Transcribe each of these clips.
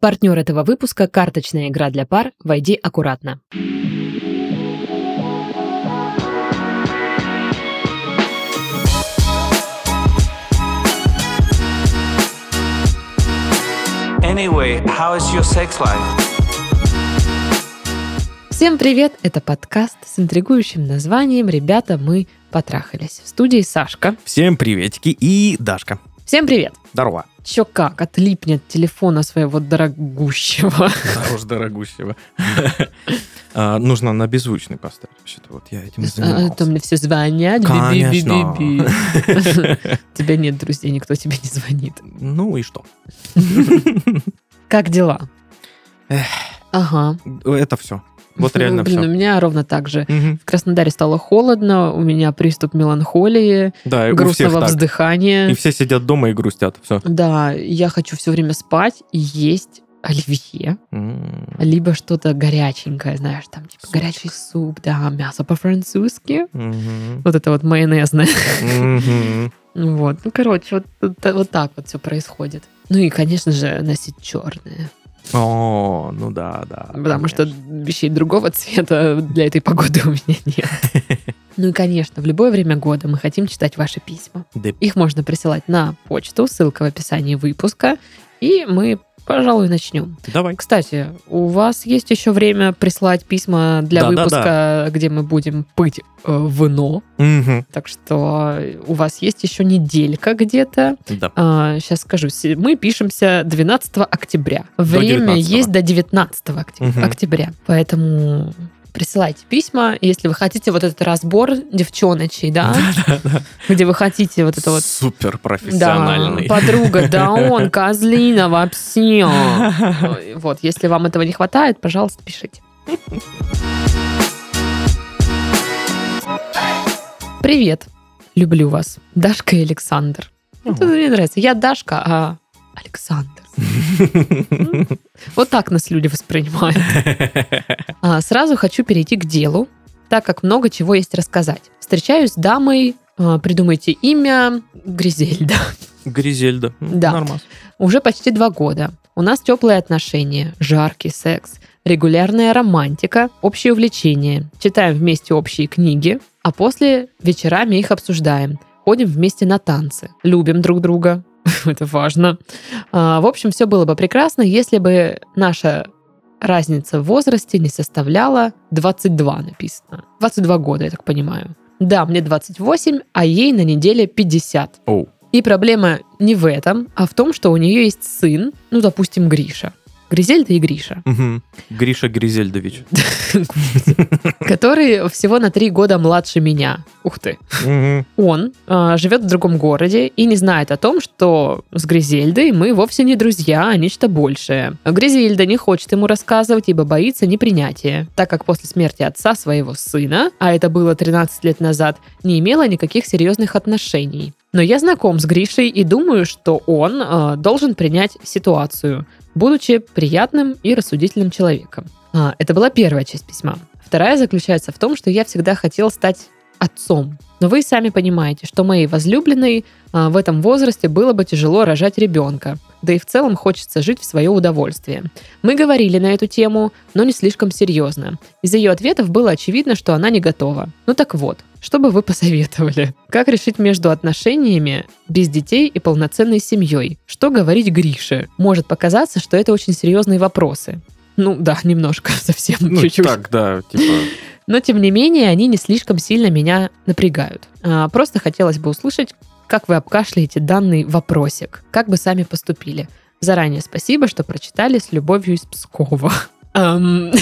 Партнер этого выпуска – карточная игра для пар «Войди аккуратно». Anyway, how is your sex life? Всем привет! Это подкаст с интригующим названием «Ребята, мы потрахались». В студии Сашка. Всем приветики и Дашка. Всем привет! Здорово. Чё как, отлипнет телефона своего дорогущего. Уж дорогущего. А, Нужно на беззвучный поставить. Вообще-то вот я этим А, занимался. то мне все звонят. Конечно. Тебя нет друзей, никто тебе не звонит. Ну и что? Как дела? Ага. Это все. Вот реально Блин, у все. меня ровно так же. В Краснодаре стало холодно, у меня приступ меланхолии, Да, у грустного вздыхания. И все сидят дома и грустят. Все. Да, я хочу все время спать и есть оливье, либо что-то горяченькое, знаешь, там типа Супчик. горячий суп, да, мясо по-французски. Вот это вот майонезное. Вот, ну, короче, вот- вот так вот все происходит. Ну и, конечно же, носить черное. О, ну да, да. Потому что конечно. вещей другого цвета для этой погоды у меня нет. Ну и, конечно, в любое время года мы хотим читать ваши письма. Их можно присылать на почту, ссылка в описании выпуска. И мы, пожалуй, начнем. Давай. Кстати, у вас есть еще время прислать письма для Да-да-да. выпуска, где мы будем пыть э, вино. Мгм. Так что у вас есть еще неделька где-то. Да. сейчас скажу. Мы пишемся 12 октября. Время 19. есть до 19 окте- Мгм. октября. Поэтому присылайте письма, если вы хотите вот этот разбор девчоночей, да, где вы хотите вот это вот Супер да, профессиональный. подруга, да он, козлина вообще. Вот, если вам этого не хватает, пожалуйста, пишите. Привет, люблю вас, Дашка и Александр. Это мне нравится. Я Дашка, а Александр. Вот так нас люди воспринимают. А, Сразу хочу перейти к делу, так как много чего есть рассказать. Встречаюсь с дамой, а, придумайте имя, Гризельда. Гризельда. М, Да. Нормас. Уже почти два года. У нас теплые отношения, жаркий секс, регулярная романтика, общее увлечение. Читаем вместе общие книги, а после вечерами их обсуждаем. Ходим вместе на танцы. Любим друг друга. Это важно. А, В общем, все было бы прекрасно, если бы наша разница в возрасте не составляла 22 написано. 22 года, я так понимаю. Да, мне 28, а ей на неделе 50. Оу. И проблема не в этом, а в том, что у нее есть сын, ну, допустим, Гриша. Гризельда и Гриша, Мгм. Гриша Гризельдович. который всего на три года младше меня. Ух ты. Он а, живет в другом городе и не знает о том, что с Гризельдой мы вовсе не друзья, а нечто большее. Гризельда не хочет ему рассказывать, ибо боится непринятия, так как после смерти отца своего сына, а это было 13 лет назад, не имела никаких серьезных отношений. Но я знаком с Гришей и думаю, что он а, должен принять ситуацию, будучи приятным и рассудительным человеком. А, это была первая часть письма. Вторая заключается в том, что я всегда хотел стать отцом. Но вы сами понимаете, что моей возлюбленной а, в этом возрасте было бы тяжело рожать ребенка. Да и в целом хочется жить в свое удовольствие. Мы говорили на эту тему, но не слишком серьезно. Из ее ответов было очевидно, что она не готова. Ну так вот, что бы вы посоветовали? Как решить между отношениями без детей и полноценной семьей? Что говорить Грише? Может показаться, что это очень серьезные вопросы. Ну да, немножко, совсем Ну, чуть-чуть. так, да, типа... Но, тем не менее, они не слишком сильно меня напрягают. А, Просто хотелось бы услышать, как вы обкашляете данный вопросик. Как бы сами поступили. Заранее спасибо, что прочитали с любовью из Пскова. Ам,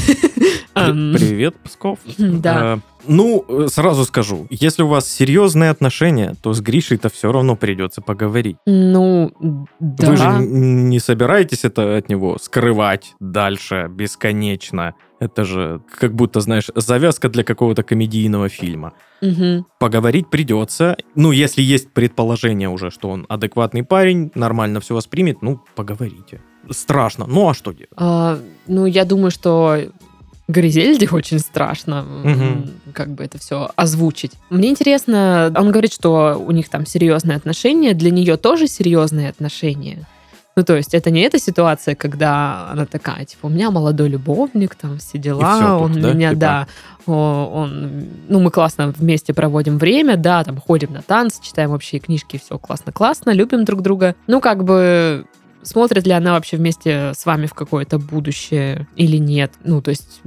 ам, Привет, Псков. Да. А, Ну, э, сразу скажу, если у вас серьезные отношения, то с Гришей-то все равно придется поговорить. Ну, да. Вы же не собираетесь это от него скрывать дальше бесконечно. Это же как будто, знаешь, завязка для какого-то комедийного фильма. Мгм. Поговорить придется. Ну, если есть предположение уже, что он адекватный парень, нормально все воспримет, ну, поговорите. Страшно. Ну, а что делать? А, Ну, я думаю, что Гризельде очень страшно Мгм. как бы это все озвучить. Мне интересно, он говорит, что у них там серьезные отношения, для нее тоже серьезные отношения. Ну, то есть это не эта ситуация, когда она такая, типа, у меня молодой любовник, там все дела, всё он тут, да, меня, типа? да, он, ну, мы классно вместе проводим время, да, там ходим на танцы, читаем общие книжки, все классно-классно, любим друг друга. Ну, как бы смотрит ли она вообще вместе с вами в какое-то будущее или нет. Ну, то есть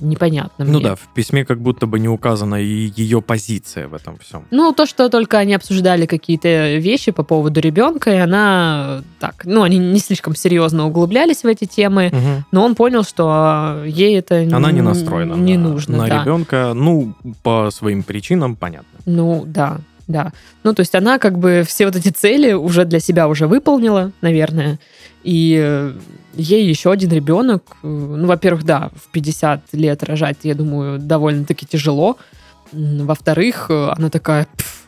непонятно Ну мне. да, в письме как будто бы не указана и ее позиция в этом всем. Ну, то, что только они обсуждали какие-то вещи по поводу ребенка, и она так, ну, они не слишком серьезно углублялись в эти темы, но он понял, что э, ей это Она не настроена не на, нужно. на да. ребенка. Ну, по своим причинам, понятно. Ну, да, да. Ну, то есть она как бы все вот эти цели уже для себя уже выполнила, наверное. И э, ей еще один ребенок, э, ну, во-первых, да, в 50 лет рожать, я думаю, довольно-таки тяжело. Во-вторых, э, она такая, «Пф,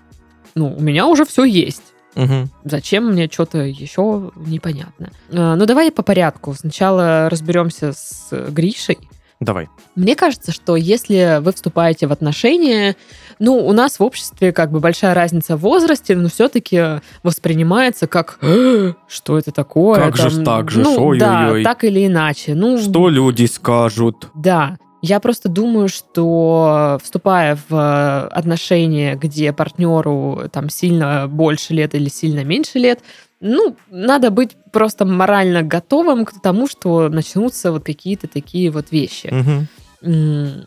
ну, у меня уже все есть. Мгм. Зачем мне что-то еще непонятно. Ну, давай по порядку. Сначала разберемся с Гришей. Давай. Мне кажется, что если вы вступаете в отношения, ну, у нас в обществе как бы большая разница в возрасте, но все-таки воспринимается как «Э, что это такое? Как же ж так же, ну, ж, да, ой-ой-ой. так или иначе. Ну, Что люди скажут? да. Я просто думаю, что вступая в э, отношения, где партнеру там сильно больше лет или сильно меньше лет, ну, надо быть просто морально готовым к тому, что начнутся вот какие-то такие вот вещи. Мгм.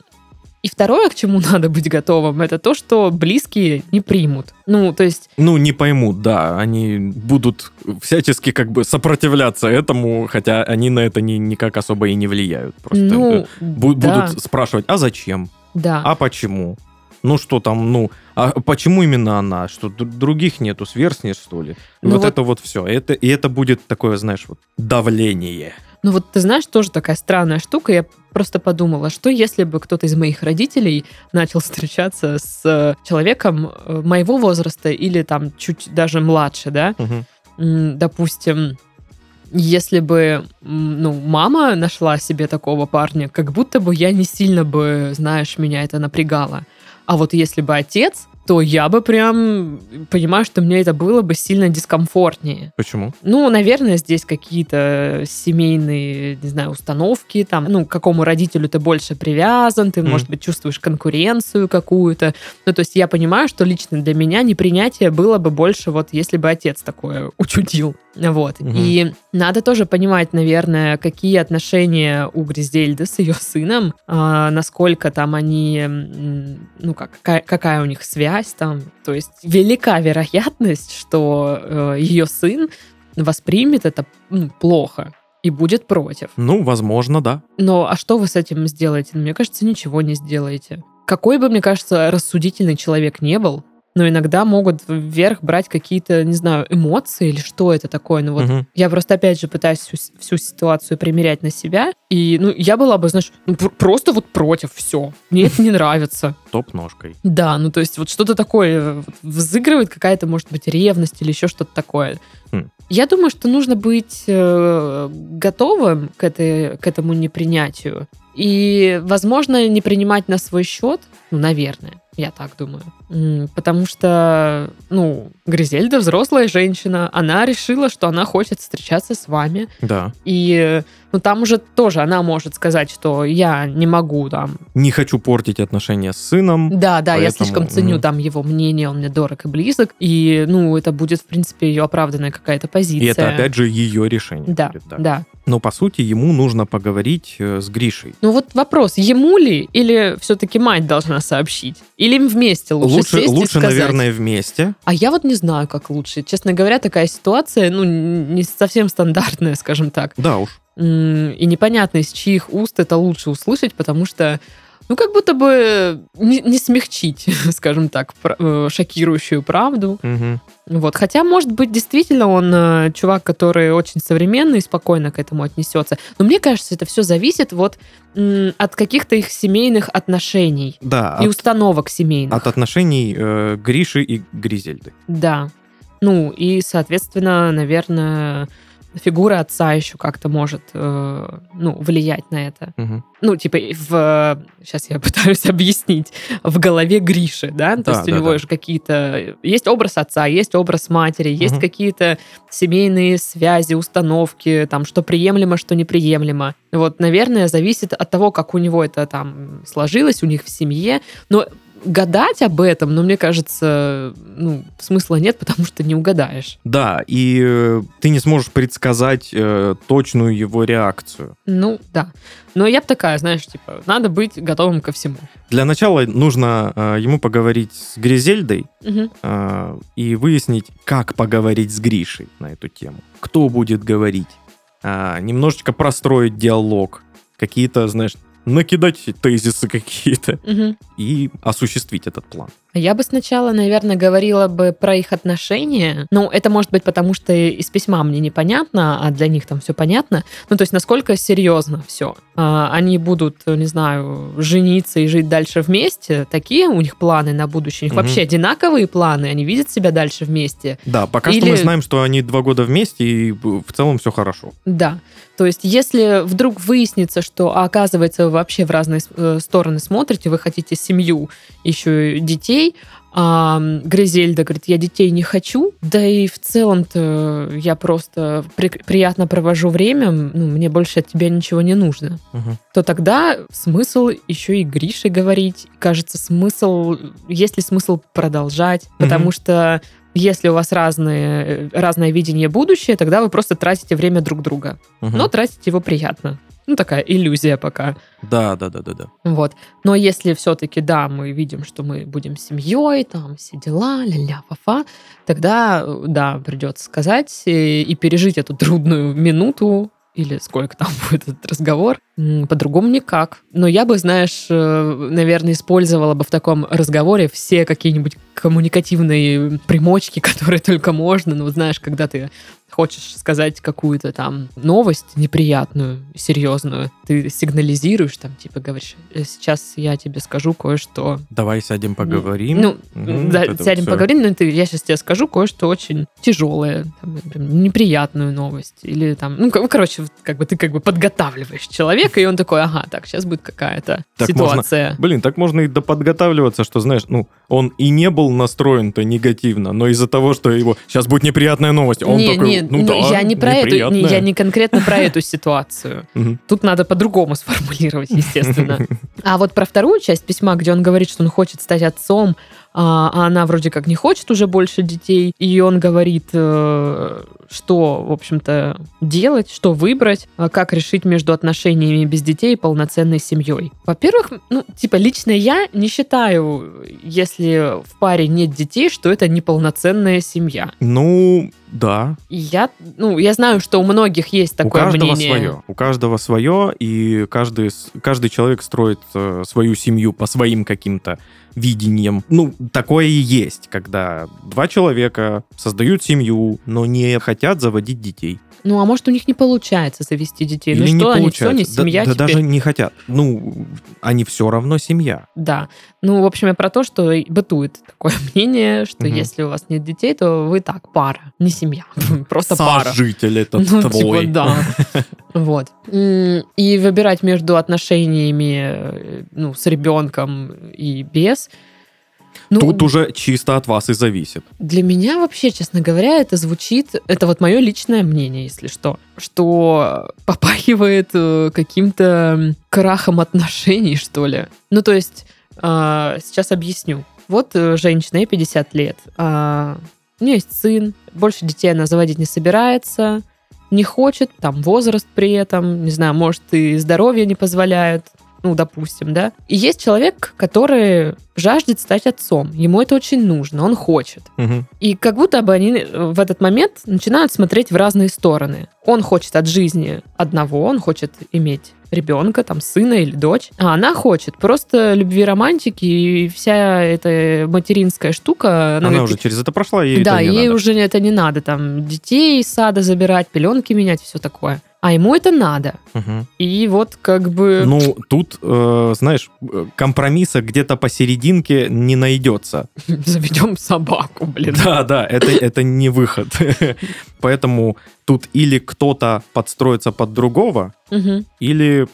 И второе, к чему надо быть готовым, это то, что близкие не примут. Ну, то есть, Ну, не поймут, да. Они будут всячески как бы сопротивляться этому, хотя они на это ни, никак особо и не влияют. Просто ну, бу- да, будут спрашивать, а зачем? да. А почему? Ну что там, ну, а почему именно она? Что других нету, сверстниц, что ли? Ну вот, вот- это вот все. Это, и это будет такое, знаешь, вот давление. Ну вот ты знаешь, тоже такая странная штука. Я просто подумала, что если бы кто-то из моих родителей начал встречаться с э, человеком э, моего возраста или там чуть даже младше, да? М, Допустим, если бы, ну, мама нашла себе такого парня, как будто бы я не сильно бы, знаешь, меня это напрягало. А вот если бы отец, то я бы прям понимаю, что мне это было бы сильно дискомфортнее. Почему? Ну, наверное, здесь какие-то семейные, не знаю, установки, там, ну, к какому родителю ты больше привязан, ты, Мгм. может быть, чувствуешь конкуренцию какую-то. Ну, то есть я понимаю, что лично для меня непринятие было бы больше, вот, если бы отец такое учудил. Вот. Мгм. И надо тоже понимать, наверное, какие отношения у Гризельды с ее сыном, а, насколько там они, ну, как, какая у них связь там. То есть велика вероятность, что ее сын воспримет это ну, плохо и будет против. Ну, возможно, да. Но а что вы с этим сделаете? Ну, Мне кажется, ничего не сделаете. Какой бы, мне кажется, рассудительный человек не был, но иногда могут вверх брать какие-то, не знаю, эмоции или что это такое. Ну вот Мгм. я просто, опять же, пытаюсь всю, всю ситуацию примерять на себя. И, ну, я была бы, знаешь, ну, пр- просто вот против, все. Мне это не нравится. Топ ножкой. Да, ну, то есть вот что-то такое э, взыгрывает, какая-то, может быть, ревность или еще что-то такое. Хм. Я думаю, что нужно быть э, готовым к, этой, к этому непринятию. И, возможно, не принимать на свой счет, ну, наверное, я так думаю. Потому что, ну, Гризельда взрослая женщина, она решила, что она хочет встречаться с вами. Да. И, ну, там уже тоже она может сказать, что я не могу там Не хочу портить отношения с сыном. да, да, я Поэтому, слишком ценю мгм. там его мнение, он мне дорог и близок. И, ну, это будет, в принципе, ее оправданная какая-то позиция. И это, опять же, ее решение. Да, будет, да. Но, по сути, ему нужно поговорить э, с Гришей. Ну вот вопрос, ему ли или все-таки мать должна сообщить? Или им вместе лучше, Лучше, сесть и лучше сказать? наверное, вместе. А я вот не знаю, как лучше. Честно говоря, такая ситуация, ну, не совсем стандартная, скажем так. Да уж. И непонятно, из чьих уст это лучше услышать, потому что, ну, как будто бы не, не смягчить, скажем так, э, шокирующую правду. Мгм. Вот. Хотя, может быть, действительно он э, чувак, который очень современный и спокойно к этому отнесется. Но мне кажется, это все зависит вот от каких-то их семейных отношений Да, и от, установок семейных. от отношений э, Гриши и Гризельды. Да. Ну, и, соответственно, наверное, фигура отца еще как-то может, э, ну, влиять на это. Мгм. Ну, типа, в... Сейчас я пытаюсь объяснить. В голове Гриши, да? То Да, есть у да, него да. же какие-то... Есть образ отца, есть образ матери, есть Мгм. какие-то семейные связи, установки, там, что приемлемо, что неприемлемо. Вот, наверное, зависит от того, как у него это там сложилось, у них в семье. Но гадать об этом, ну, мне кажется, ну, смысла нет, потому что не угадаешь. Да, и э, ты не сможешь предсказать э, точную его реакцию. Ну, да. Но я бы такая, знаешь, типа, надо быть готовым ко всему. Для начала нужно э, ему поговорить с Гризельдой Мгм. э, и выяснить, как поговорить с Гришей на эту тему. Кто будет говорить. А, немножечко простроить диалог. Какие-то, знаешь, накидать тезисы какие-то Мгм. и осуществить этот план. Я бы сначала, наверное, говорила бы про их отношения. Ну, это может быть потому, что из письма мне непонятно, а для них там все понятно. Ну, то есть, насколько серьезно все. Они будут, не знаю, жениться и жить дальше вместе. Такие у них планы на будущее. У них Мгм. вообще одинаковые планы. Они видят себя дальше вместе. Да, пока что Или- мы знаем, что они два года вместе, и в целом все хорошо. Да. То есть, если вдруг выяснится, что, а, оказывается, вы вообще в разные э, стороны смотрите, вы хотите семью, еще и детей, а Гризельда говорит, я детей не хочу, да и в целом-то я просто при- приятно провожу время, ну, мне больше от тебя ничего не нужно, Мгм. то тогда смысл еще и Грише говорить. Кажется, смысл, есть ли смысл продолжать, потому Мгм. что если у вас разные, разное видение будущее, тогда вы просто тратите время друг друга. Мгм. Но тратить его приятно. Ну, такая иллюзия пока. Да, да, да, да, да. Вот. Но если все-таки, да, мы видим, что мы будем семьей, там все дела, ля-ля, фа-фа, тогда, да, придется сказать и, и пережить эту трудную минуту, или сколько там будет этот разговор, по-другому никак. Но я бы, знаешь, э, наверное, использовала бы в таком разговоре все какие-нибудь коммуникативные примочки, которые только можно. Ну, вот знаешь, когда ты хочешь сказать какую-то там новость неприятную, серьезную, ты сигнализируешь, там, типа, говоришь, «Э, сейчас я тебе скажу кое-что. Давай сядем поговорим. Ну, Мгм, да, вот сядем всё. поговорим, но ты, я сейчас тебе скажу кое-что очень тяжелое, там, например, неприятную новость. Или там, ну, ко- короче, вот как бы ты как бы подготавливаешь человека, и он такой, ага, так, сейчас будет какая-то Так можно- ситуация. Блин, так можно и доподготавливаться, что, знаешь, ну, он и не был настроен-то негативно, но из-за того, что его сейчас будет неприятная новость, он не, такой, не, ну, да, я не про эту, не, неприятная». я не конкретно про эту ситуацию. Тут надо по-другому сформулировать, естественно. А вот про вторую часть письма, где он говорит, что он хочет стать отцом, а а она вроде как не хочет уже больше детей, и он говорит, э, что, в общем-то, делать, что выбрать, а как решить между отношениями без детей и полноценной семьей. Во-первых, ну, типа, лично я не считаю, если в паре нет детей, что это неполноценная семья. Ну, да. Я, ну, я знаю, что у многих есть такое у каждого мнение. свое. У каждого свое, и каждый, каждый человек строит э, свою семью по своим каким-то видениям. Ну, такое и есть, когда два человека создают семью, но не хотят заводить детей. Ну, а может, у них не получается завести детей. Или ну не что, они все, не получается. Семья да, теперь. даже не хотят. Ну, они все равно семья. Да. Ну, в общем, я про то, что бытует такое мнение, что Мгм. если у вас нет детей, то вы так, пара, не семья. Просто пара. Сожитель этот Ну, твой. типа, да. Вот. И выбирать между отношениями э, ну, с ребенком и без. Ну, Тут уже чисто от вас и зависит. Для меня вообще, честно говоря, это звучит, это вот мое личное мнение, если что, что попахивает э, каким-то крахом отношений, что ли. Ну, то есть, а, сейчас объясню. Вот э, женщина, ей 50 лет, а, у нее есть сын, больше детей она заводить не собирается, не хочет, там возраст при этом, не знаю, может и здоровье не позволяет, ну, допустим, да. И есть человек, который жаждет стать отцом, ему это очень нужно, он хочет. Мгм. И как будто бы они э, в этот момент начинают смотреть в разные стороны. Он хочет от жизни одного, он хочет иметь ребенка, там, сына или дочь, а она хочет просто любви, романтики, и вся эта материнская штука... Она, говорит, уже через это прошла, ей да, это не ей надо. уже это не надо, там, детей из сада забирать, пеленки менять, все такое. А ему это надо. Мгм. И вот как бы... Ну, тут, э, знаешь, э, компромисса где-то посерединке не найдется. Заведем собаку, блин. Да, да, это, это не выход. Поэтому тут или кто-то подстроится под другого, Мгм. или...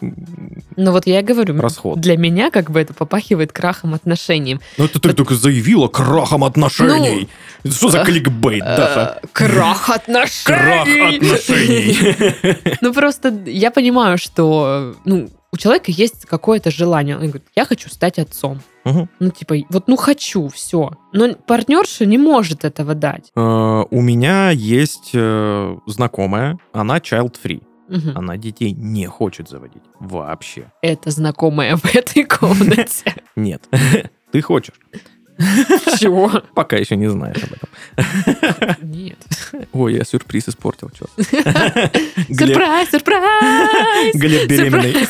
Ну вот я и говорю, Расход. для меня как бы это попахивает крахом отношений. Ну, это ты только заявила крахом отношений. Это что за э, кликбейт, Даша? Э, Крах отношений! Крах отношений. Ну просто я понимаю, что ну, у человека есть какое-то желание. Он говорит, я хочу стать отцом. Мгм. Ну, типа, вот ну хочу, все. Но партнерша не может этого дать. Э, У меня есть э, знакомая, она child-free. Мгм. Она детей не хочет заводить. Вообще. Это знакомая в этой комнате. Нет. Ты хочешь. Чего? Пока еще не знаешь об этом. Нет. Ой, я сюрприз испортил, черт. Сюрприз, сюрприз! Глеб беременный.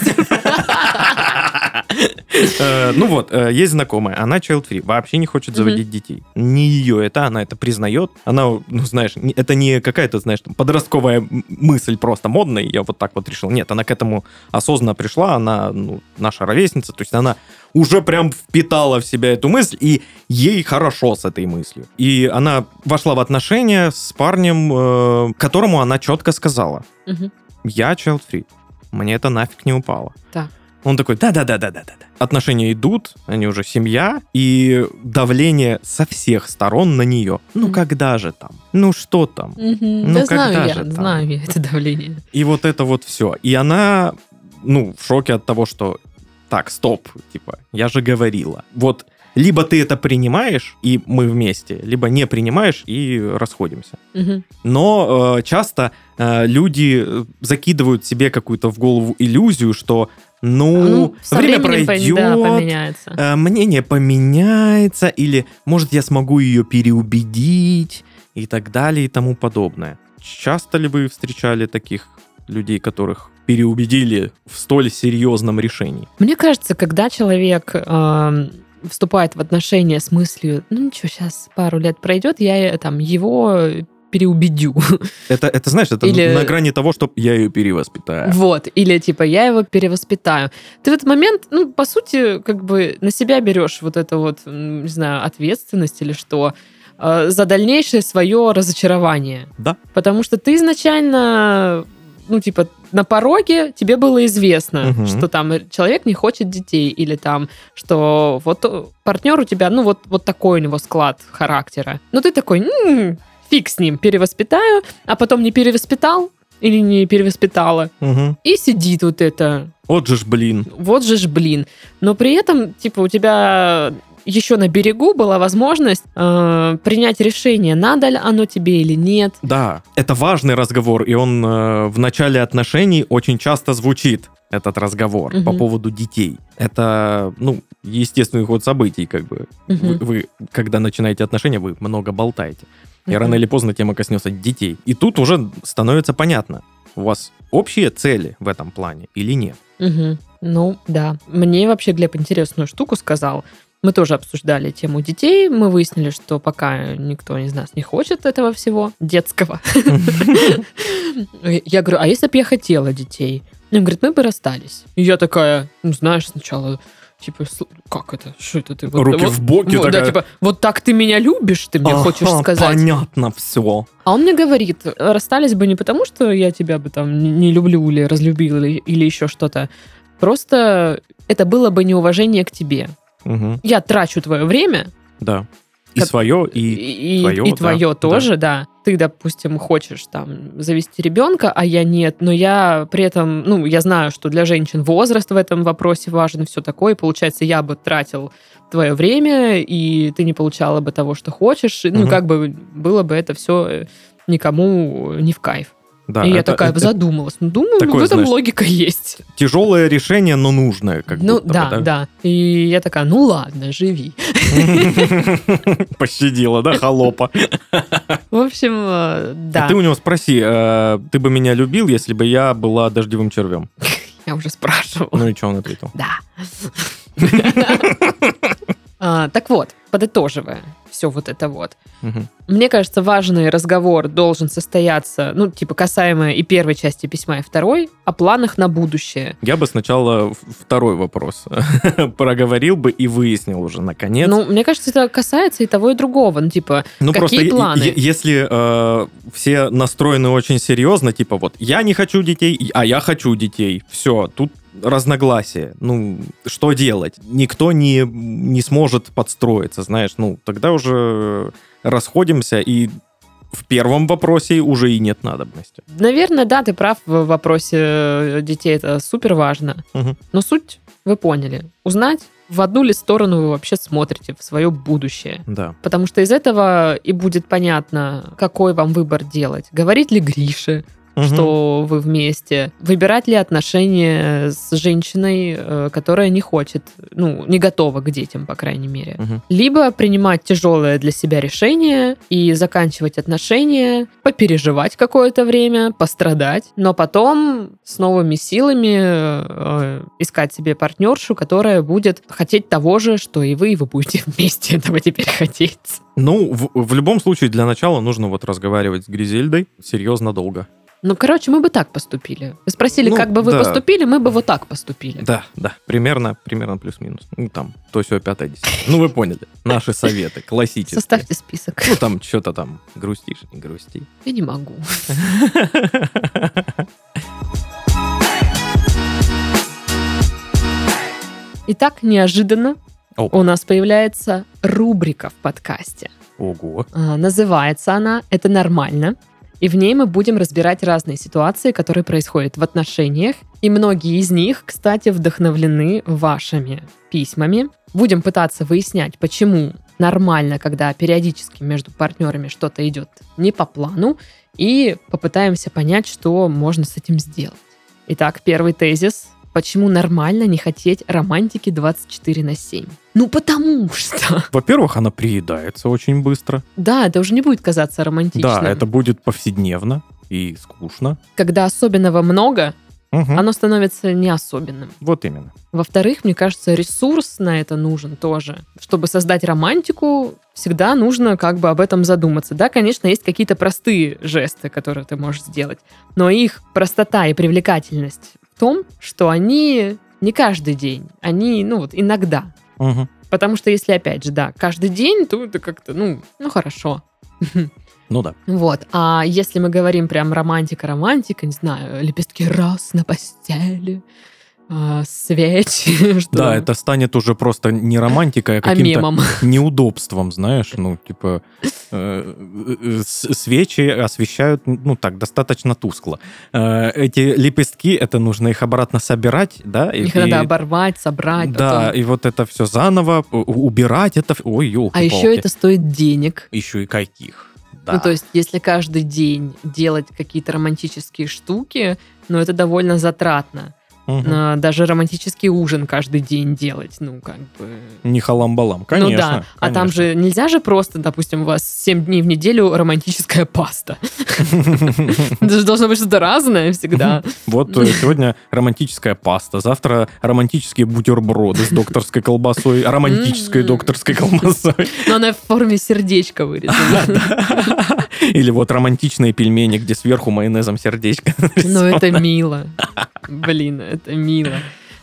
Э, Ну вот, э, есть знакомая, она child-free, вообще не хочет заводить детей. Не ее это, она это признает. Она, ну знаешь, это не какая-то, знаешь, подростковая мысль просто модная, я вот так вот решил. Нет, она к этому осознанно пришла, она ну, наша ровесница, то есть она уже прям впитала в себя эту мысль, и ей хорошо с этой мыслью. И она вошла в отношения с парнем, э, которому она четко сказала, я child-free, мне это нафиг не упало. Так. Он такой, да-да-да-да-да-да. Отношения идут, они уже семья, и давление со всех сторон на нее. Ну, Мгм. когда же там? Ну, что там? Мгм. Ну, Да знаю когда я, же там? знаю я это давление. И вот это вот все. И она, ну, в шоке от того, что так, стоп, типа, я же говорила. Вот либо ты это принимаешь, и мы вместе, либо не принимаешь, и расходимся. Мгм. Но э, часто э, люди э, закидывают себе какую-то в голову иллюзию, что ну, Ну, со время пройдет, да, поменяется. э, мнение поменяется, или может я смогу ее переубедить и так далее и тому подобное. Часто ли вы встречали таких людей, которых переубедили в столь серьезном решении? Мне кажется, когда человек эм, вступает в отношения с мыслью, ну ничего, сейчас пару лет пройдет, я э, там его переубедю. Это, это знаешь, это Или- на грани того, что я ее перевоспитаю. Вот. Или типа я его перевоспитаю. Ты в этот момент, ну, по сути, как бы на себя берешь вот это вот, не знаю, ответственность или что, э, за дальнейшее свое разочарование. Да. Потому что ты изначально, ну, типа, на пороге тебе было известно, Мгм. что там человек не хочет детей, или там, что вот партнер у тебя, ну, вот, вот такой у него склад характера. Но ты такой, «М, фиг с ним, перевоспитаю, а потом не перевоспитал или не перевоспитала. Мгм. И сидит вот это. Вот же ж, блин. Вот же ж, блин. Но при этом, типа, у тебя еще на берегу была возможность э, принять решение, надо ли оно тебе или нет. Да, это важный разговор, и он э, в начале отношений очень часто звучит, этот разговор Мгм. по поводу детей. Это, ну, естественный ход событий, как бы. Вы, Мгм. вы, когда начинаете отношения, вы много болтаете. И Мгм. рано или поздно тема коснется детей. И тут уже становится понятно, у вас общие цели в этом плане или нет. Мгм. Ну, да. Мне вообще Глеб интересную штуку сказал. Мы тоже обсуждали тему детей. Мы выяснили, что пока никто из нас не хочет этого всего детского. Я говорю, а если бы я хотела детей? Он говорит, мы бы расстались. И я такая, ну, знаешь, сначала, типа, «Сл- как это? Что это ты? Вот- Руки вот- в боки вот, да, такая. типа, вот так ты меня любишь, ты мне хочешь Ага, сказать. Понятно все. А он мне говорит, расстались бы не потому, что я тебя бы там не- люблю или разлюбил или, или еще что-то. Просто это было бы неуважение к тебе. Я трачу твое время, Да. И Как- свое, и, и... твое, и да, твое да. тоже, да. Ты, допустим, хочешь там завести ребенка, а я нет, но я при этом, ну, я знаю, что для женщин возраст в этом вопросе важен все такое. И получается, я бы тратил твое время, и ты не получала бы того, что хочешь. Ну, Мгм. как бы было бы это все никому не в кайф. Да, и я это- такая это задумалась. Ну, думаю, такое, в этом знаешь, логика есть. тяжелое решение, но нужное. Как ну, будто бы, да, да, И я такая, ну ладно, живи. Пощадила, да, холопа? В общем, э, да, А ты у него спроси, э, ты бы меня любил, если бы я была дождевым червем? я уже спрашивала. Ну и что он ответил? Да. А, Так вот, подытоживая все вот это вот. Мгм. Мне кажется, важный разговор должен состояться, ну, типа, касаемо и первой части письма, и второй, о планах на будущее. Я бы сначала второй вопрос проговорил бы и выяснил уже, наконец. Ну, мне кажется, это касается и того, и другого. Ну, типа, Ну, Какие просто планы? если э, все настроены очень серьезно, типа вот я не хочу детей, а я хочу детей, все, тут разногласия. Ну, что делать? Никто не, не сможет подстроиться, знаешь. Ну, тогда уже расходимся, и в первом вопросе уже и нет надобности. наверное, да, ты прав в вопросе э, детей, это супер важно. Мгм. Но суть вы поняли. Узнать, в одну ли сторону вы вообще смотрите в свое будущее. Да. Потому что из этого и будет понятно, какой вам выбор делать. Говорить ли Грише, Мгм. что вы вместе, выбирать ли отношения с женщиной, э, которая не хочет, ну, не готова к детям, по крайней мере. Мгм. Либо принимать тяжелое для себя решение и заканчивать отношения, попереживать какое-то время, пострадать, но потом с новыми силами э, искать себе партнершу, которая будет хотеть того же, что и вы, и вы будете вместе этого теперь хотеть. Ну, в, в любом случае, для начала нужно вот разговаривать с Гризельдой серьезно долго. Ну, короче, мы бы так поступили. Вы спросили, Ну, как бы вы да. поступили, мы бы вот так поступили. Да, да, примерно, примерно плюс-минус. Ну, там, то все пятое, десятое. Ну, вы поняли. Наши советы, классические. Составьте список. Ну, там что-то там, грустишь, не грусти. Я не могу. Итак, неожиданно О. у нас появляется рубрика в подкасте. Ого. А, Называется она «Это нормально». И в ней мы будем разбирать разные ситуации, которые происходят в отношениях. И многие из них, кстати, вдохновлены вашими письмами. Будем пытаться выяснять, почему нормально, когда периодически между партнерами что-то идет не по плану. И попытаемся понять, что можно с этим сделать. Итак, первый тезис. Почему нормально не хотеть романтики 24 на 7? Ну, потому что... Во-первых, она приедается очень быстро. Да, это уже не будет казаться романтичным. Да, это будет повседневно и скучно. когда особенного много, Мгм. оно становится не особенным. Вот именно. Во-вторых, мне кажется, ресурс на это нужен тоже. Чтобы создать романтику, всегда нужно как бы об этом задуматься. Да, конечно, есть какие-то простые жесты, которые ты можешь сделать, но их простота и привлекательность том, что они не каждый день, они, ну вот, иногда. Мгм. Потому что если, опять же, да, каждый день, то это как-то, ну, ну хорошо. Ну да. Вот. А если мы говорим прям романтика-романтика, не знаю, лепестки роз на постели, а, свечи, что Да, это станет уже просто не романтикой, а а каким-то мемом. неудобством, знаешь, ну, типа, э, э, с- свечи освещают, ну, так, достаточно тускло. Э, Эти лепестки, это нужно их обратно собирать, да? и- Их надо и- оборвать, собрать. Да, потом. и вот это все заново убирать, это... Ой, елки А еще это стоит денег. Еще и каких. Да. Ну, то есть, если каждый день делать какие-то романтические штуки, ну, это довольно затратно. А, Даже романтический ужин каждый день делать, ну, как бы... Не халам-балам, конечно. ну да, а там конечно. же нельзя же просто, допустим, у вас 7 дней в неделю романтическая паста. Это же должно быть что-то разное всегда. Вот э, сегодня романтическая паста, завтра романтические бутерброды с докторской колбасой, романтической докторской колбасой. Но она в форме сердечка вырезана. Или вот романтичные пельмени, где сверху майонезом сердечко. Ну, это мило. Блин, это мило.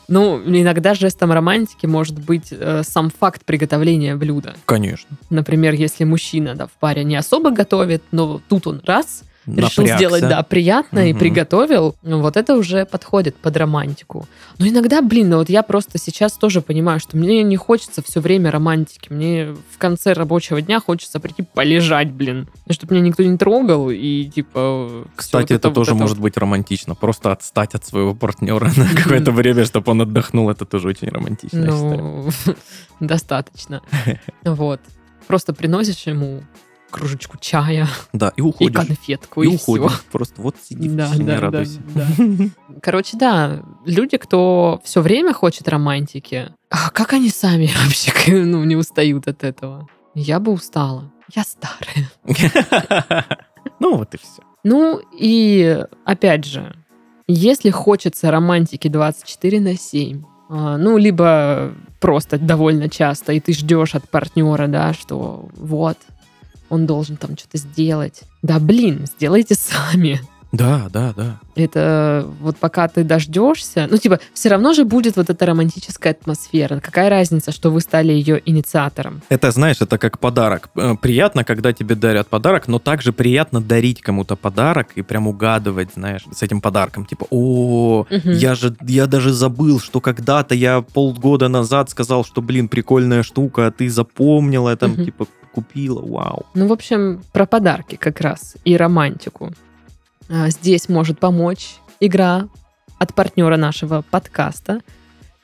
Ну, иногда жестом романтики может быть э, сам факт приготовления блюда. Конечно. Например, если мужчина да, в паре не особо готовит, но тут он раз решил Напрягся. сделать, да, приятно и Мгм. приготовил, ну, вот это уже подходит под романтику. Но иногда, блин, ну вот я просто сейчас тоже понимаю, что мне не хочется все время романтики. Мне в конце рабочего дня хочется прийти полежать, блин. Чтобы меня никто не трогал и типа... Кстати, вот это, вот тоже вот. может быть романтично. Просто отстать от своего партнера на какое-то время, чтобы он отдохнул, это тоже очень романтичная история. Ну, достаточно. Вот. Просто приносишь ему кружечку чая Да, и и уходишь. конфетку, И и, уходишь. всё. Просто вот сиди в Да, тишине, да, да, радуйся. да. Короче, да, люди, кто все время хочет романтики, а как они сами вообще ну, не устают от этого? Я бы устала. Я старая. Ну вот и все. Ну и опять же, если хочется романтики 24 на 7, А, Ну, либо просто довольно часто, и ты ждешь от партнера, да, что вот, он должен там что-то сделать. Да, блин, сделайте сами. Да, да, да. Это вот пока ты дождешься, ну, типа, все равно же будет вот эта романтическая атмосфера. Какая разница, что вы стали ее инициатором? Это, знаешь, это как подарок. Э, Приятно, когда тебе дарят подарок, но также приятно дарить кому-то подарок и прям угадывать, знаешь, с этим подарком. Типа, о, Мгм. я же, я даже забыл, что когда-то я полгода назад сказал, что, блин, прикольная штука, а ты запомнила, там, Мгм. типа, купила, вау. Ну, в общем, про подарки как раз и романтику. А, Здесь может помочь игра от партнера нашего подкаста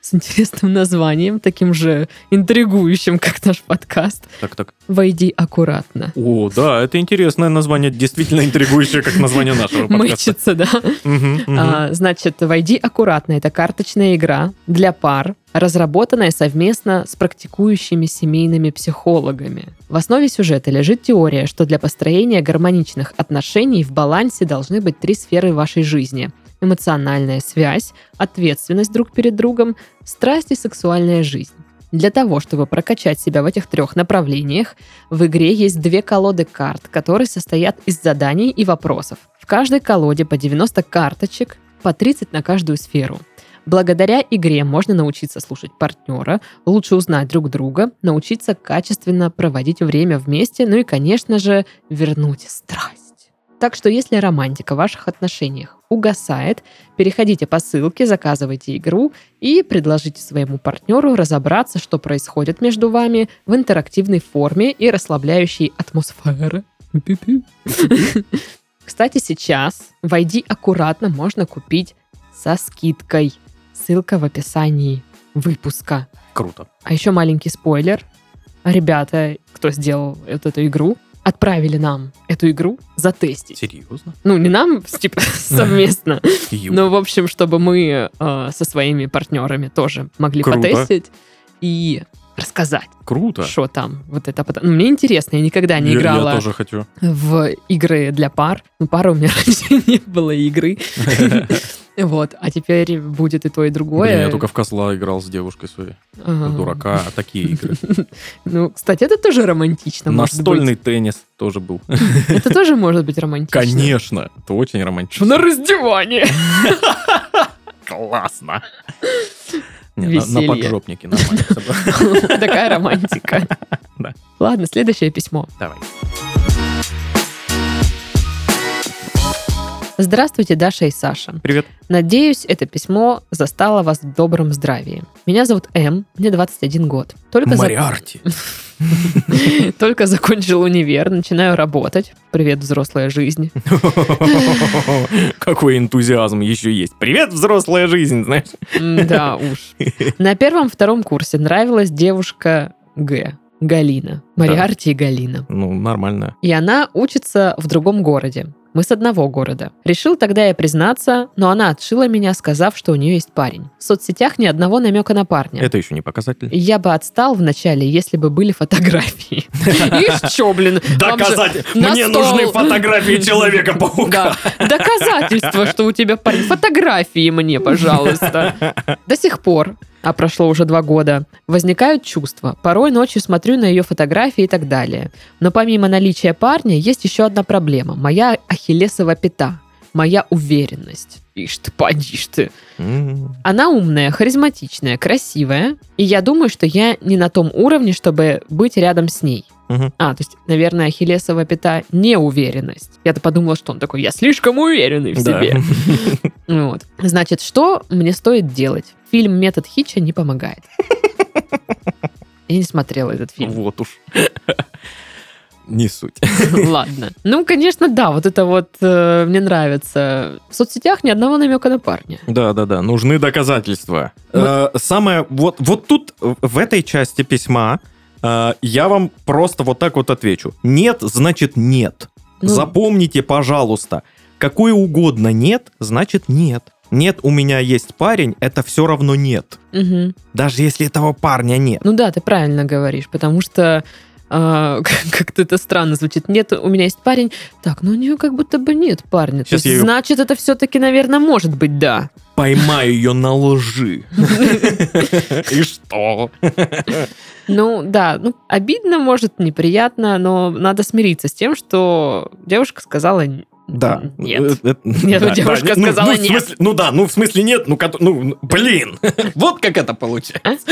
с интересным названием, таким же интригующим, как наш подкаст. Так, так. «Войди аккуратно». О, да, это интересное название, действительно интригующее, как название нашего подкаста. Мычится, да? А, значит, «Войди аккуратно» — это карточная игра для пар, разработанная совместно с практикующими семейными психологами. В основе сюжета лежит теория, что для построения гармоничных отношений в балансе должны быть три сферы вашей жизни. Эмоциональная связь, ответственность друг перед другом, страсть и сексуальная жизнь. Для того, чтобы прокачать себя в этих трех направлениях, в игре есть две колоды карт, которые состоят из заданий и вопросов. В каждой колоде по 90 карточек, по 30 на каждую сферу. Благодаря игре можно научиться слушать партнера, лучше узнать друг друга, научиться качественно проводить время вместе, ну и, конечно же, вернуть страсть. Так что если романтика в ваших отношениях угасает, переходите по ссылке, заказывайте игру и предложите своему партнеру разобраться, что происходит между вами в интерактивной форме и расслабляющей атмосфере. Кстати, сейчас «Войди аккуратно» можно купить со скидкой. Ссылка в описании выпуска. Круто. А еще маленький спойлер. Ребята, кто сделал вот эту игру, отправили нам эту игру затестить. Серьезно? Ну, не нам, типа, совместно, но, в общем, чтобы мы э, со своими партнерами тоже могли Круто. потестить и рассказать, Круто. что там. Вот это потом. Ну, мне интересно, я никогда не Я- играла Я тоже хочу. в игры для пар. Ну, пары у меня раньше не было игры. Вот, а теперь будет и то, и другое. Блин, я только в козла играл с девушкой своей. Ага. В дурака, а такие игры. Ну, кстати, это тоже романтично. Настольный теннис тоже был. Это тоже может быть романтично. Конечно, это очень романтично. на раздевание. Классно. Не, на-. На поджопнике нормально. Такая романтика. Ладно, следующее письмо. Давай. Здравствуйте, Даша и Саша. Привет. Надеюсь, это письмо застало вас в добром здравии. Меня зовут М, мне 21 год. Только, Мариарти. Только закончил универ, начинаю работать. Привет, взрослая жизнь. Какой энтузиазм еще есть. Привет, взрослая жизнь, знаешь. Да уж. На первом-втором курсе нравилась девушка Г. Галина. Мариарти и Галина. Ну, нормально. И она учится в другом городе. Мы с одного города. Решил тогда я признаться, но она отшила меня, сказав, что у нее есть парень. В соцсетях ни одного намека на парня. Это еще не показатель. Я бы отстал вначале, если бы были фотографии. Ишь, чё, блин, на Мне нужны фотографии Человека-паука. Да. Доказательства, что у тебя парень. Фотографии мне, пожалуйста. До сих пор, а прошло уже два года, возникают чувства. Порой ночью смотрю на ее фотографии и так далее. Но помимо наличия парня, есть еще одна проблема. Моя ахиллесова пята. Моя уверенность. Ишь ты, поди ж ты. М, Она умная, харизматичная, красивая. И я думаю, что я не на том уровне, чтобы быть рядом с ней. Мгм. А, то есть, наверное, Ахиллесова пята неуверенность. Я-то подумала, что он такой, я слишком уверенный в Да. себе. Вот. Значит, что мне стоит делать? Фильм «Метод Хитча» не помогает. Я не смотрела этот фильм. Вот уж. Не суть. Ладно. Ну, конечно, да, вот это вот э, мне нравится. В соцсетях ни одного намека на парня. Да, да, да. Нужны доказательства. Вот. Э, Самое вот вот тут в этой части письма я вам просто вот так вот отвечу. Нет, значит нет. Ну. Запомните, пожалуйста, какое угодно нет, значит нет. Нет, у меня есть парень, это все равно нет. Мгм. Даже если этого парня нет. Ну да, ты правильно говоришь, потому что а, как-то это странно звучит. Нет, у меня есть парень. Так, ну у нее как будто бы нет парня. То Щас есть, я Значит, это все-таки, наверное, может быть да. Поймаю ее на лжи. И что? Ну, да, ну, обидно, может, неприятно, но надо смириться с тем, что девушка сказала Да. нет. Э, э, Нет, да, девушка да, ну, сказала ну, в нет. смысле- Ну да, ну в смысле нет, ну, ну блин, вот как это получается.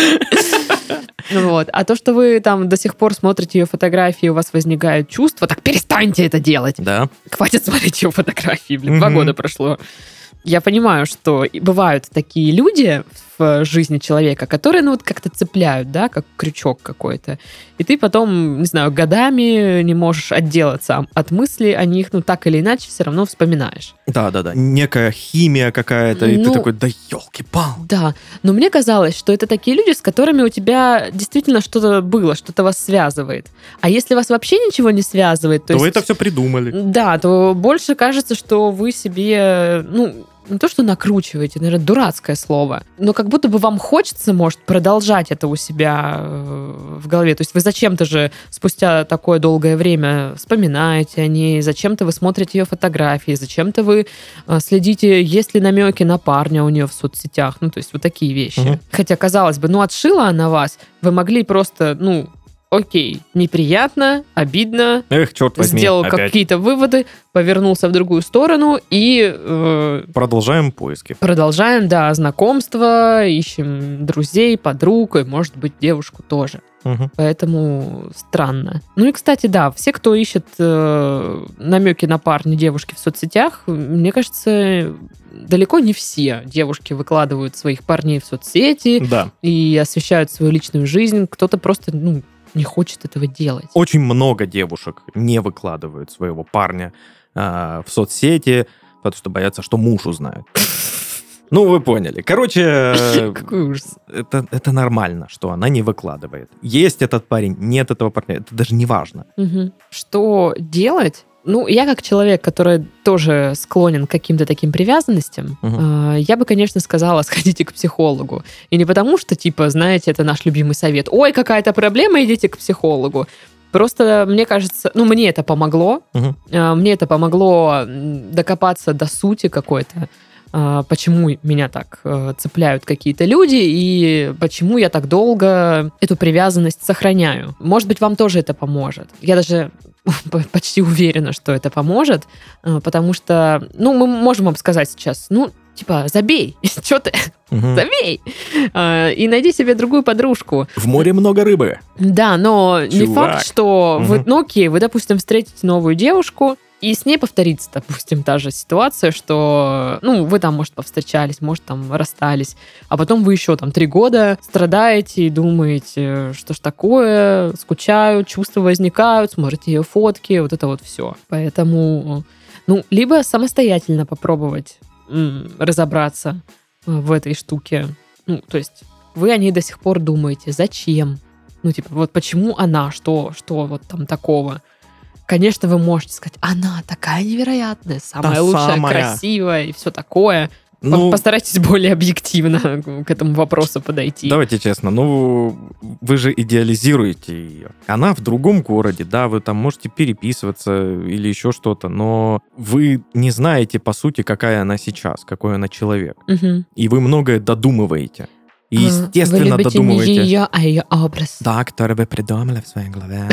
Ну Вот. А то, что вы там до сих пор смотрите ее фотографии, у вас возникают чувства, так перестаньте это делать. Да. Хватит смотреть ее фотографии, блин, два года прошло. Я понимаю, что бывают такие люди в жизни человека, которые, ну, вот как-то цепляют, да, как крючок какой-то. И ты потом, не знаю, годами не можешь отделаться от мыслей о них, ну, так или иначе, все равно вспоминаешь. Да, да, да. Некая химия какая-то, и ты Ну, такой, да елки-пал. Да, но мне казалось, что это такие люди, с которыми у тебя действительно что-то было, что-то вас связывает. А если вас вообще ничего не связывает, то, То вы есть... это все придумали. Да, то больше кажется, что вы себе, ну, не то что накручиваете, наверное, дурацкое слово, но как будто бы вам хочется, может, продолжать это у себя э, в голове. То есть вы зачем-то же спустя такое долгое время вспоминаете о ней, зачем-то вы смотрите ее фотографии, зачем-то вы э, следите, есть ли намеки на парня у нее в соцсетях. Ну, то есть вот такие вещи. Мгм. Хотя, казалось бы, ну, отшила она вас, вы могли просто, ну, окей, неприятно, обидно, Эх, черт возьми, сделал какие-то выводы, повернулся в другую сторону и э, Продолжаем поиски. продолжаем, да, знакомство, ищем друзей, подруг и, может быть, девушку тоже. Мгм. Поэтому странно. Ну и, кстати, да, все, кто ищет э, намеки на парня девушки в соцсетях, мне кажется, далеко не все девушки выкладывают своих парней в соцсети Да. и освещают свою личную жизнь. Кто-то просто, ну, не хочет этого делать. Очень много девушек не выкладывают своего парня а, в соцсети, потому что боятся, что муж узнает. Ну, вы поняли. Короче, э, Какой ужас. это, это нормально, что она не выкладывает. Есть этот парень, нет этого парня. Это даже не важно. Мгм. Что делать? Ну, я как человек, который тоже склонен к каким-то таким привязанностям, Мгм. э, я бы, конечно, сказала, сходите к психологу. И не потому, что, типа, знаете, это наш любимый совет. Ой, какая-то проблема, идите к психологу. Просто, мне кажется, ну, мне это помогло. Мгм. Э, Мне это помогло докопаться до сути какой-то, почему меня так э, цепляют какие-то люди и почему я так долго эту привязанность сохраняю. Может быть, вам тоже это поможет. Я даже почти уверена, что это поможет, э, потому что, ну, мы можем вам сказать сейчас, ну, типа, забей, что ты, Мгм. забей, э, и найди себе другую подружку. В море много рыбы. Да, но не Чувак. факт, что Мгм. ну окей, вы, допустим, встретите новую девушку, и с ней повторится, допустим, та же ситуация, что, ну, вы там, может, повстречались, может, там расстались, а потом вы еще там три года страдаете и думаете, что ж такое, скучаю, чувства возникают, смотрите ее фотки, вот это вот все. Поэтому, ну, либо самостоятельно попробовать разобраться э, в этой штуке. Ну, то есть вы о ней до сих пор думаете, зачем? Ну, типа, вот почему она, что, что вот там такого? Конечно, вы можете сказать, она такая невероятная, самая Та лучшая, самая. красивая и все такое. Ну, Постарайтесь более объективно к этому вопросу подойти. давайте честно, ну, вы же идеализируете ее. Она в другом городе, да, вы там можете переписываться или еще что-то, но вы не знаете, по сути, какая она сейчас, какой она человек. Мгм. И вы многое додумываете. И, естественно, Вы додумываете. не ее, а ее образ. Да, который вы придумали в своей голове.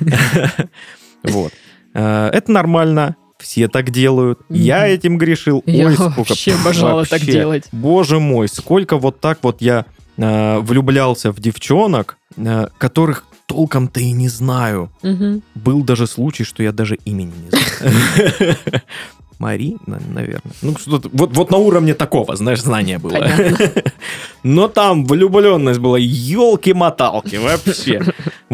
Вот. Э, Это нормально. Все так делают. Я Мгм. этим грешил. Я Ой, сколько. вообще обожала так делать. Боже мой, сколько вот так вот я э, влюблялся в девчонок, э, которых толком-то и не знаю. Мгм. Был даже случай, что я даже имени не знаю. Марина, наверное. Ну, что-то вот, вот на уровне такого, знаешь, знания было. Понятно. Но там влюбленность была елки-моталки вообще.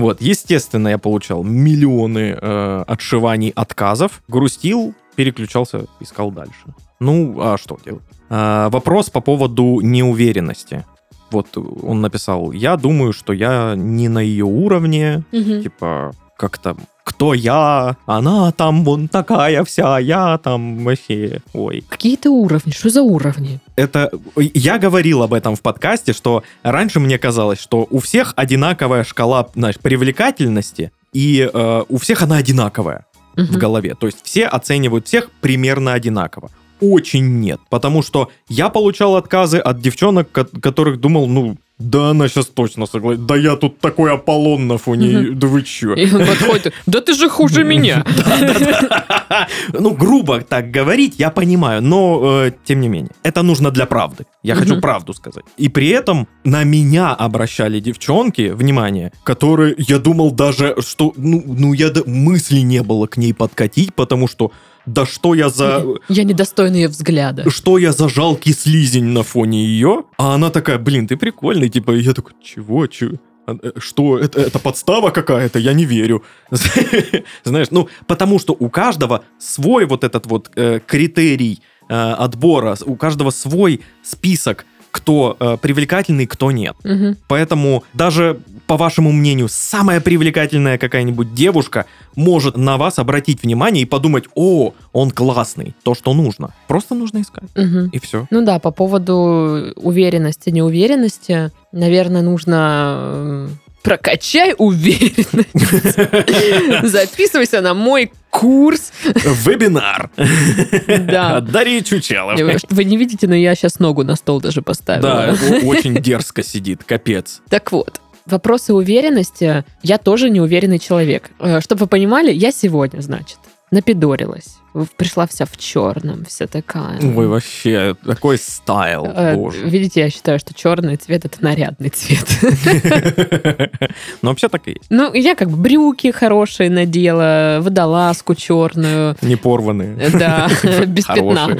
Вот, естественно, я получал миллионы э, отшиваний, отказов, грустил, переключался, искал дальше. Ну, а что делать? А, вопрос по поводу неуверенности. Вот он написал, я думаю, что я не на ее уровне, Мгм. типа, как там, кто я, она там вон такая вся, я там вообще, ой. Какие-то уровни, что за уровни? Это, я говорил об этом в подкасте, что раньше мне казалось, что у всех одинаковая шкала, знаешь, привлекательности, и э, у всех она одинаковая в Мгм. голове. То есть все оценивают всех примерно одинаково. очень нет. Потому что я получал отказы от девчонок, ко- которых думал, ну, да, она сейчас точно согласится. Да я тут такой Аполлон на фоне, да вы чё? И он подходит, да ты же хуже меня. Ну, грубо так говорить, я понимаю, но э, тем не менее, это нужно для правды. Я хочу правду сказать. И при этом на меня обращали девчонки, внимание, которые, я думал даже, что, ну, ну я мысли не было к ней подкатить, потому что, да что я за... Я недостойна ее взгляда. Что я за жалкий слизень на фоне ее? А она такая, блин, ты прикольный, типа, я такой, чего, чего? А, э, Что, это, это подстава какая-то? Я не верю. Знаешь, ну, потому что у каждого свой вот этот вот э, критерий э, отбора, у каждого свой список, кто э, привлекательный, кто нет. Мгм. Поэтому даже, по вашему мнению, самая привлекательная какая-нибудь девушка может на вас обратить внимание и подумать, о, он классный, то, что нужно. Просто нужно искать. Мгм. И все. Ну да, по поводу уверенности, неуверенности, наверное, нужно э, прокачай уверенность. Записывайся на мой курс. Вебинар. Да. От Дарьи Чучелов. Вы не видите, но я сейчас ногу на стол даже поставила. Да, очень дерзко сидит, капец. Так вот, вопросы уверенности. Я тоже неуверенный человек. Чтобы вы понимали, я сегодня, значит, напидорилась. Пришла вся в черном, вся такая. Ой, вообще, такой стайл, Э, боже. Видите, я считаю, что черный цвет это нарядный цвет. Ну, вообще так и есть. Ну, я как бы брюки хорошие надела, водолазку черную. Не порванные. Да, без пятна.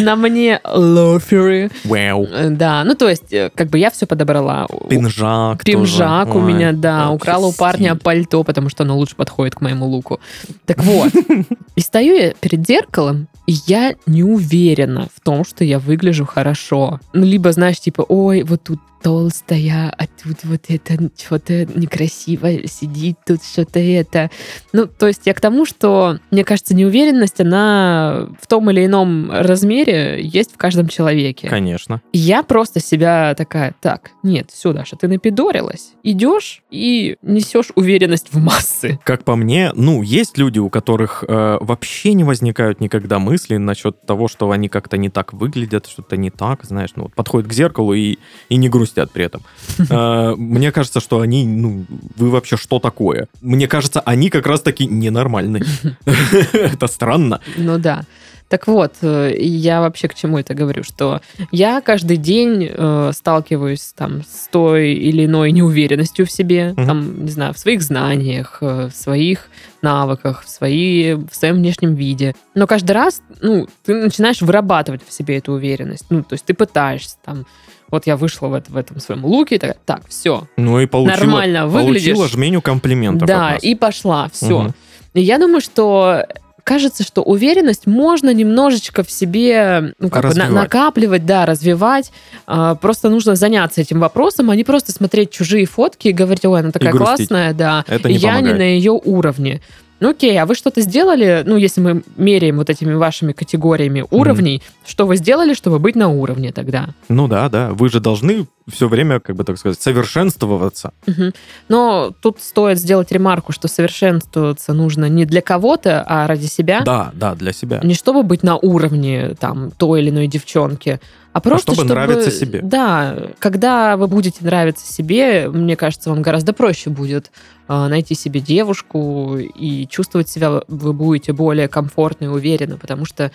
На мне лоферы. Вау. Э, Да, ну то есть, э, как бы я все подобрала. Пинжак Пимжак тоже. у меня, да, украла у парня пальто, потому что оно лучше подходит к моему луку. Так вот, и стою я перед зеркалом, и я не уверена в том, что я выгляжу хорошо. Ну, либо, знаешь, типа, ой, вот тут толстая, а тут вот это что-то некрасиво сидит, тут что-то это. Ну, то есть я к тому, что, мне кажется, неуверенность, она в том или ином размере есть в каждом человеке. Конечно. И Я просто себя такая, так, нет, все, Даша, ты напидорилась, идешь и несешь уверенность в массы. Как по мне, ну, есть люди, у которых э, вообще не возникают никогда мысли насчет того, что они как-то не так выглядят, что-то не так, знаешь, ну, вот подходят к зеркалу и, и не грустят при этом. Э, Мне кажется, что они, ну, вы вообще что такое? Мне кажется, они как раз-таки ненормальные. Это странно. Ну да. Так вот, э, я вообще к чему это говорю, что я каждый день э, сталкиваюсь там с той или иной неуверенностью в себе, Мгм. там, не знаю, в своих знаниях, э, в своих навыках, в, свои, в своем внешнем виде. Но каждый раз, ну, ты начинаешь вырабатывать в себе эту уверенность. Ну, то есть ты пытаешься там, вот я вышла в, это- в этом своем луке, и такая, так, все, Ну и получила, Нормально выглядишь. получила жменю комплиментов да, и пошла, все. Мгм. И я думаю, что кажется, что уверенность можно немножечко в себе ну, как бы на- накапливать, да, развивать. А, просто нужно заняться этим вопросом, а не просто смотреть чужие фотки и говорить, ой, она такая классная, да, Это и не я не помогает. на ее уровне. Ну окей, а вы что-то сделали, ну если мы меряем вот этими вашими категориями уровней, что вы сделали, чтобы быть на уровне тогда? Ну да, да. Вы же должны все время, как бы так сказать, совершенствоваться. Мгм. Но тут стоит сделать ремарку, что совершенствоваться нужно не для кого-то, а ради себя. Да, да, для себя. Не чтобы быть на уровне там той или иной девчонки, а просто чтобы нравиться себе. Да, когда вы будете нравиться себе, мне кажется, вам гораздо проще будет э, найти себе девушку и чувствовать себя вы будете более комфортно и уверенно, потому что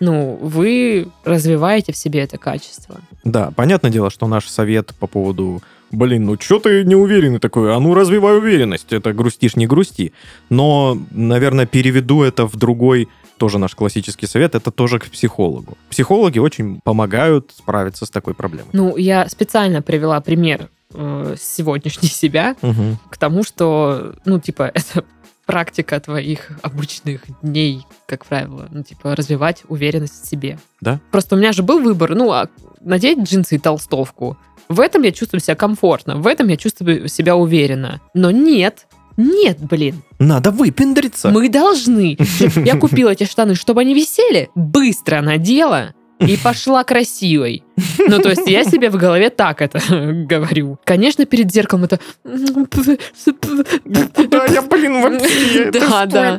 ну, вы развиваете в себе это качество. Да, понятное дело, что наш совет по поводу Блин, ну что ты не уверенный такой? А ну развивай уверенность. Это грустишь, не грусти. Но, наверное, переведу это в другой, тоже наш классический совет, это тоже к психологу. Психологи очень помогают справиться с такой проблемой. Ну, я специально привела пример э, сегодняшней себя Мгм. к тому, что, ну, типа, это практика твоих обычных дней, как правило, ну, типа, развивать уверенность в себе. Да. Просто у меня же был выбор, ну, а надеть джинсы и толстовку. В этом я чувствую себя комфортно, в этом я чувствую себя уверенно. Но нет, нет, блин, Надо выпендриться. мы должны. Я купила эти штаны, чтобы они висели, быстро надела, и пошла красивой. Ну, то есть я себе в голове так это говорю. Конечно, перед зеркалом это... Да, я, блин, вообще... Да, да.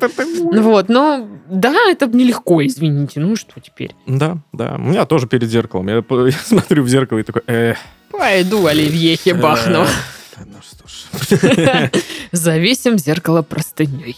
Вот, но да, это нелегко, извините. Ну что теперь? Да, да. У меня тоже перед зеркалом. Я, смотрю в зеркало и такой... Эх, Пойду бахну. э, Ну что ж. Завесим зеркало простыней.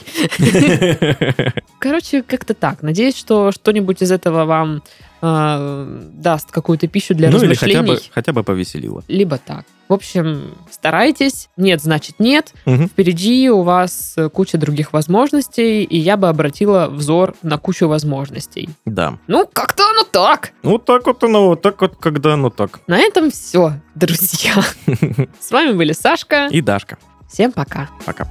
Короче, как-то так. Надеюсь, что что-нибудь из этого вам э, даст какую-то пищу для Ну или хотя размышлений. бы, хотя бы повеселило. Либо так. В общем, старайтесь. Нет, значит нет. Мгм. Впереди у вас куча других возможностей, и я бы обратила взор на кучу возможностей. Да. Ну, как-то оно так. Вот так вот оно, вот так вот, когда оно так. На этом все, друзья. С вами были Сашка. И Дашка. Всем пока. Пока.